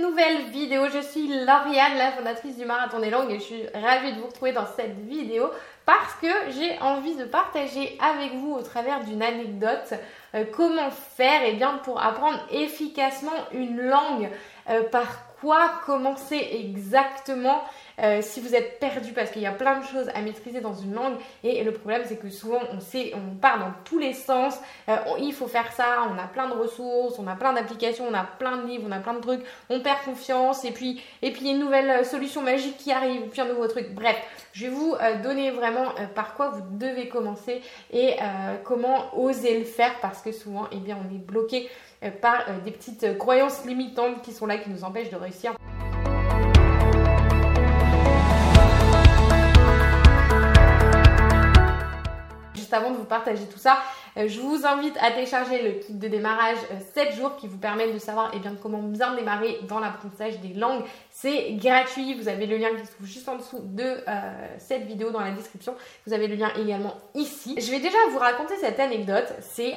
nouvelle vidéo. Je suis Lauriane, la fondatrice du Marathon des Langues et je suis ravie de vous retrouver dans cette vidéo parce que j'ai envie de partager avec vous au travers d'une anecdote euh, comment faire et eh bien, pour apprendre efficacement une langue, euh, par quoi commencer exactement euh, si vous êtes perdu parce qu'il y a plein de choses à maîtriser dans une langue et le problème c'est que souvent on sait, on part dans tous les sens, euh, il faut faire ça, on a plein de ressources, on a plein d'applications, on a plein de livres, on a plein de trucs, on perd confiance et puis et puis il y a une nouvelle euh, solution magique qui arrive, puis un nouveau truc. Bref, je vais vous donner vraiment par quoi vous devez commencer et comment oser le faire parce que souvent eh bien on est bloqué par des petites croyances limitantes qui sont là qui nous empêchent de réussir. Avant de vous partager tout ça, je vous invite à télécharger le kit de démarrage 7 euh, jours qui vous permet de savoir eh bien, comment bien démarrer dans l'apprentissage des langues. C'est gratuit, vous avez le lien qui se trouve juste en dessous de euh, cette vidéo dans la description. Vous avez le lien également ici. Je vais déjà vous raconter cette anecdote. C'est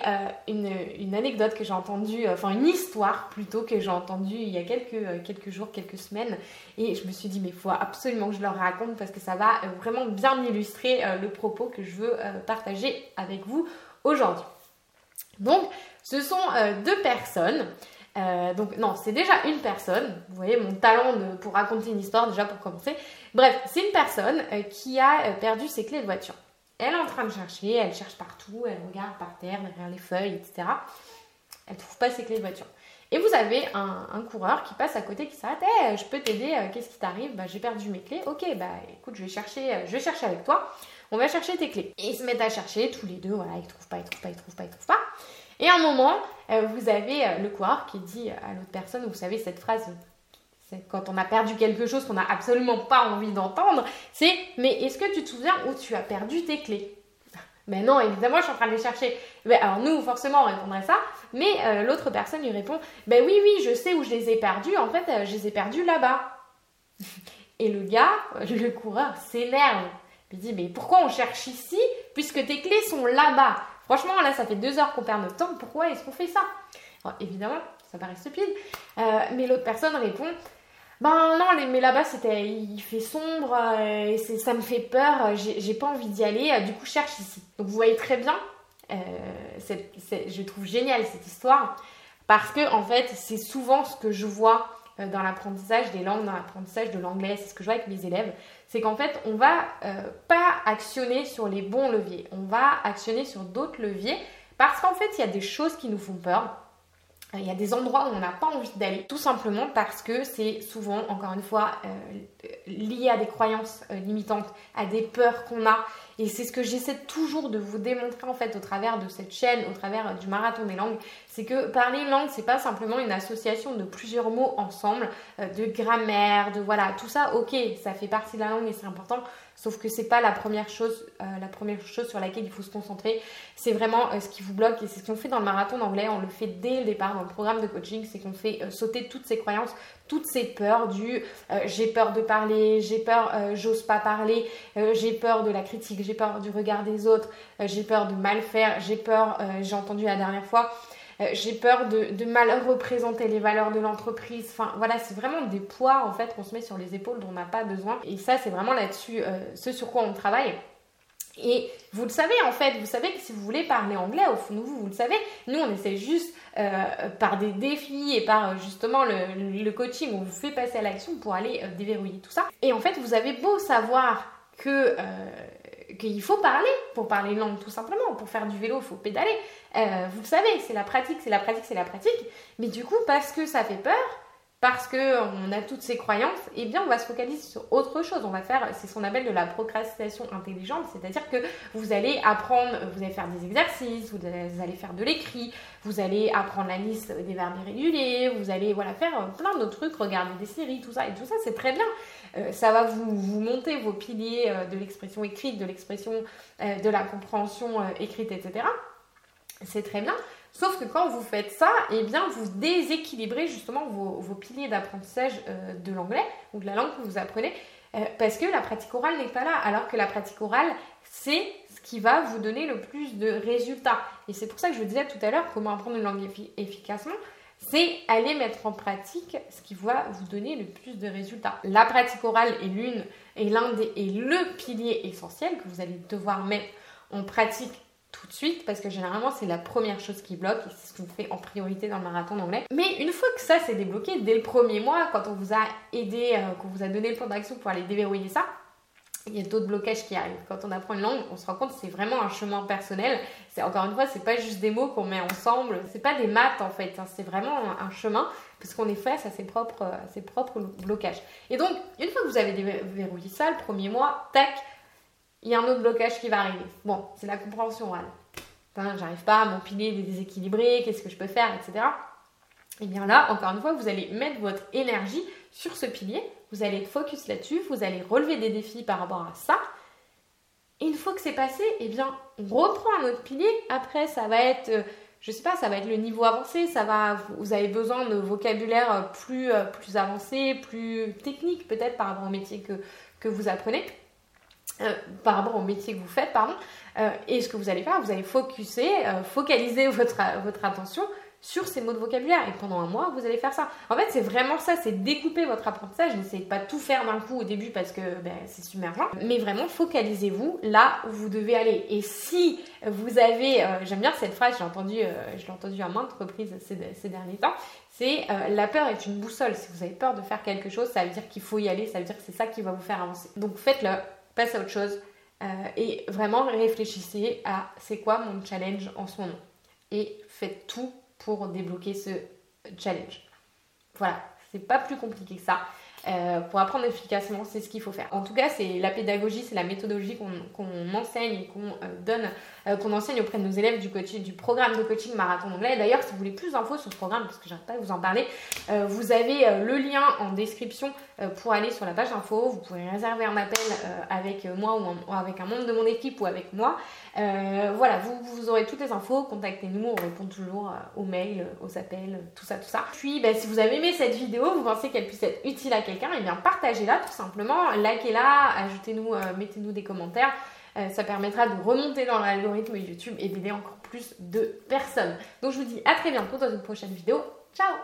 une, anecdote que j'ai entendue, enfin une histoire plutôt que j'ai entendue il y a quelques, quelques jours, quelques semaines. Et je me suis dit, mais il faut absolument que je leur raconte parce que ça va vraiment bien illustrer le propos que je veux partager avec vous aujourd'hui. Donc, ce sont euh, deux personnes. Euh, donc non, c'est déjà une personne. Vous voyez mon talent pour raconter une histoire déjà pour commencer. Bref, c'est une personne euh, qui a perdu ses clés de voiture. Elle est en train de chercher, elle cherche partout, elle regarde par terre, derrière les feuilles, etc. Elle trouve pas ses clés de voiture. Et vous avez un, coureur qui passe à côté qui s'arrête. je peux t'aider, qu'est-ce qui t'arrive? Bah, J'ai perdu mes clés. Ok, bah écoute, je vais chercher, je vais chercher avec toi on va chercher tes clés. Et ils se mettent à chercher tous les deux, voilà, ils trouvent pas, ils trouvent pas, ils trouvent pas, ils trouvent pas. Et à un moment, euh, vous avez euh, le coureur qui dit à l'autre personne, vous savez cette phrase, c'est quand on a perdu quelque chose qu'on n'a absolument pas envie d'entendre, c'est mais est-ce que tu te souviens où tu as perdu tes clés? Mais non, évidemment, je suis en train de les chercher. Alors nous, forcément, on répondrait ça. Mais euh, l'autre personne lui répond, ben oui, oui, je sais où je les ai perdus. En fait, je les ai perdus là-bas. Et le gars, le coureur, s'énerve. Il dit, mais pourquoi on cherche ici puisque tes clés sont là-bas? Franchement, là, ça fait deux heures qu'on perd notre temps. Pourquoi est-ce qu'on fait ça? Évidemment, ça paraît stupide. Euh, mais l'autre personne répond, ben non, mais là-bas, c'était, il fait sombre, euh, ça me fait peur, j'ai pas envie d'y aller, euh, du coup, je cherche ici. Donc, vous voyez très bien, je trouve génial cette histoire, parce que, en fait, c'est souvent ce que je vois euh, dans l'apprentissage des langues, dans l'apprentissage de l'anglais, c'est ce que je vois avec mes élèves, c'est qu'en fait, on va euh, pas actionner sur les bons leviers, on va actionner sur d'autres leviers parce qu'en fait, il y a des choses qui nous font peur. Euh, il y a des endroits où on n'a pas envie d'aller, tout simplement parce que c'est souvent, encore une fois, lié à des croyances limitantes, à des peurs qu'on a. Et c'est ce que j'essaie toujours de vous démontrer en fait au travers de cette chaîne, au travers du marathon des langues, c'est que parler une langue, c'est pas simplement une association de plusieurs mots ensemble, euh, de grammaire, de voilà, tout ça, ok, ça fait partie de la langue et c'est important. Sauf que c'est pas la première chose, euh, la première chose sur laquelle il faut se concentrer. C'est vraiment euh, ce qui vous bloque et c'est ce qu'on fait dans le marathon d'anglais. On le fait dès le départ dans le programme de coaching, c'est qu'on fait sauter toutes ces croyances, toutes ces peurs du j'ai peur de parler, j'ai peur, j'ose pas parler, j'ai peur de la critique, j'ai peur du regard des autres, j'ai peur de mal faire, j'ai peur, j'ai entendu la dernière fois. Euh, j'ai peur de, mal représenter les valeurs de l'entreprise. Enfin voilà, c'est vraiment des poids en fait qu'on se met sur les épaules dont on n'a pas besoin. Et ça, c'est vraiment là-dessus euh, ce sur quoi on travaille. Et vous le savez en fait, vous savez que si vous voulez parler anglais, au fond de vous, vous le savez, nous on essaie juste euh, par des défis et par justement le, coaching, on vous fait passer à l'action pour aller déverrouiller tout ça. Et en fait, vous avez beau savoir que qu'il faut parler pour parler une langue tout simplement. Pour faire du vélo, il faut pédaler. Euh, vous le savez, c'est la pratique, c'est la pratique, c'est la pratique. Mais du coup, parce que ça fait peur, parce qu'on a toutes ces croyances, eh bien on va se focaliser sur autre chose. On va faire, c'est ce qu'on appelle de la procrastination intelligente, c'est-à-dire que vous allez apprendre, vous allez faire des exercices, vous allez faire de l'écrit, vous allez apprendre la liste des verbes irréguliers, vous allez voilà faire plein d'autres trucs, regarder des séries, tout ça et tout ça, c'est très bien. Euh, ça va vous, vous, monter vos piliers euh, de l'expression écrite, de l'expression euh, de la compréhension écrite, etc. C'est très bien. Sauf que quand vous faites ça, eh bien, vous déséquilibrez justement vos, piliers d'apprentissage de l'anglais ou de la langue que vous apprenez parce que la pratique orale n'est pas là. Alors que la pratique orale, c'est ce qui va vous donner le plus de résultats. Et c'est pour ça que je vous disais tout à l'heure comment apprendre une langue efficacement. c'est aller mettre en pratique ce qui va vous donner le plus de résultats. La pratique orale est l'une et l'un des est le pilier essentiel que vous allez devoir mettre en pratique tout de suite parce que généralement c'est la première chose qui bloque et c'est ce qu'on fait en priorité dans le marathon d'anglais. Mais une fois que ça s'est débloqué dès le premier mois, quand on vous a aidé, euh, qu'on vous a donné le plan d'action pour aller déverrouiller ça, il y a d'autres blocages qui arrivent. Quand on apprend une langue, on se rend compte que c'est vraiment un chemin personnel. C'est encore une fois, c'est pas juste des mots qu'on met ensemble. C'est pas des maths en fait. Hein. C'est vraiment un chemin parce qu'on est face à ses propres, à ses propres blocages. Et donc, une fois que vous avez déverrouillé ça, le premier mois, tac, il y a un autre blocage qui va arriver. Bon, c'est la compréhension orale. J'arrive pas à m'empiler des déséquilibrés, qu'est-ce que je peux faire, etc. Et bien là, encore une fois, vous allez mettre votre énergie sur ce pilier, vous allez être focus là-dessus, vous allez relever des défis par rapport à ça. Et une fois que c'est passé, eh bien, on reprend un autre pilier. Après, ça va être, euh, je sais pas, ça va être le niveau avancé, ça va, vous avez besoin de vocabulaire euh, plus, euh, plus avancé, plus technique peut-être par rapport au métier que vous apprenez. Euh, par rapport au métier que vous faites, pardon. Euh, et ce que vous allez faire, vous allez focuser, euh, focaliser votre, attention sur ces mots de vocabulaire. Et pendant un mois, vous allez faire ça. En fait, c'est vraiment ça, c'est découper votre apprentissage. N'essayez pas tout faire d'un coup au début parce que ben, c'est submergent. Mais vraiment, focalisez-vous là où vous devez aller. Et si vous avez, j'aime bien cette phrase, j'ai entendu, je l'ai entendu à maintes reprises ces derniers temps, c'est la peur est une boussole. Si vous avez peur de faire quelque chose, ça veut dire qu'il faut y aller, ça veut dire que c'est ça qui va vous faire avancer. Donc faites-le, passez à autre chose euh, et vraiment réfléchissez à c'est quoi mon challenge en ce moment et faites tout pour débloquer ce challenge. Voilà, c'est pas plus compliqué que ça. Euh, pour apprendre efficacement, c'est ce qu'il faut faire. En tout cas, c'est la pédagogie, c'est la méthodologie qu'on enseigne et qu'on euh, donne, euh, qu'on enseigne auprès de nos élèves du du programme de coaching marathon anglais. D'ailleurs, si vous voulez plus d'infos sur ce programme, parce que j'arrête pas de vous en parler, vous avez le lien en description pour aller sur la page info. Vous pouvez réserver un appel avec moi ou, avec un membre de mon équipe ou avec moi. voilà, vous, vous, aurez toutes les infos. Contactez-nous, on répond toujours aux mails, aux appels, tout ça, tout ça. Puis, ben, si vous avez aimé cette vidéo, vous pensez qu'elle puisse être utile à et eh bien partagez-la tout simplement, likez-la, ajoutez-nous, euh, mettez-nous des commentaires. Euh, ça permettra de remonter dans l'algorithme YouTube et d'aider encore plus de personnes. Donc je vous dis à très bientôt dans une prochaine vidéo. Ciao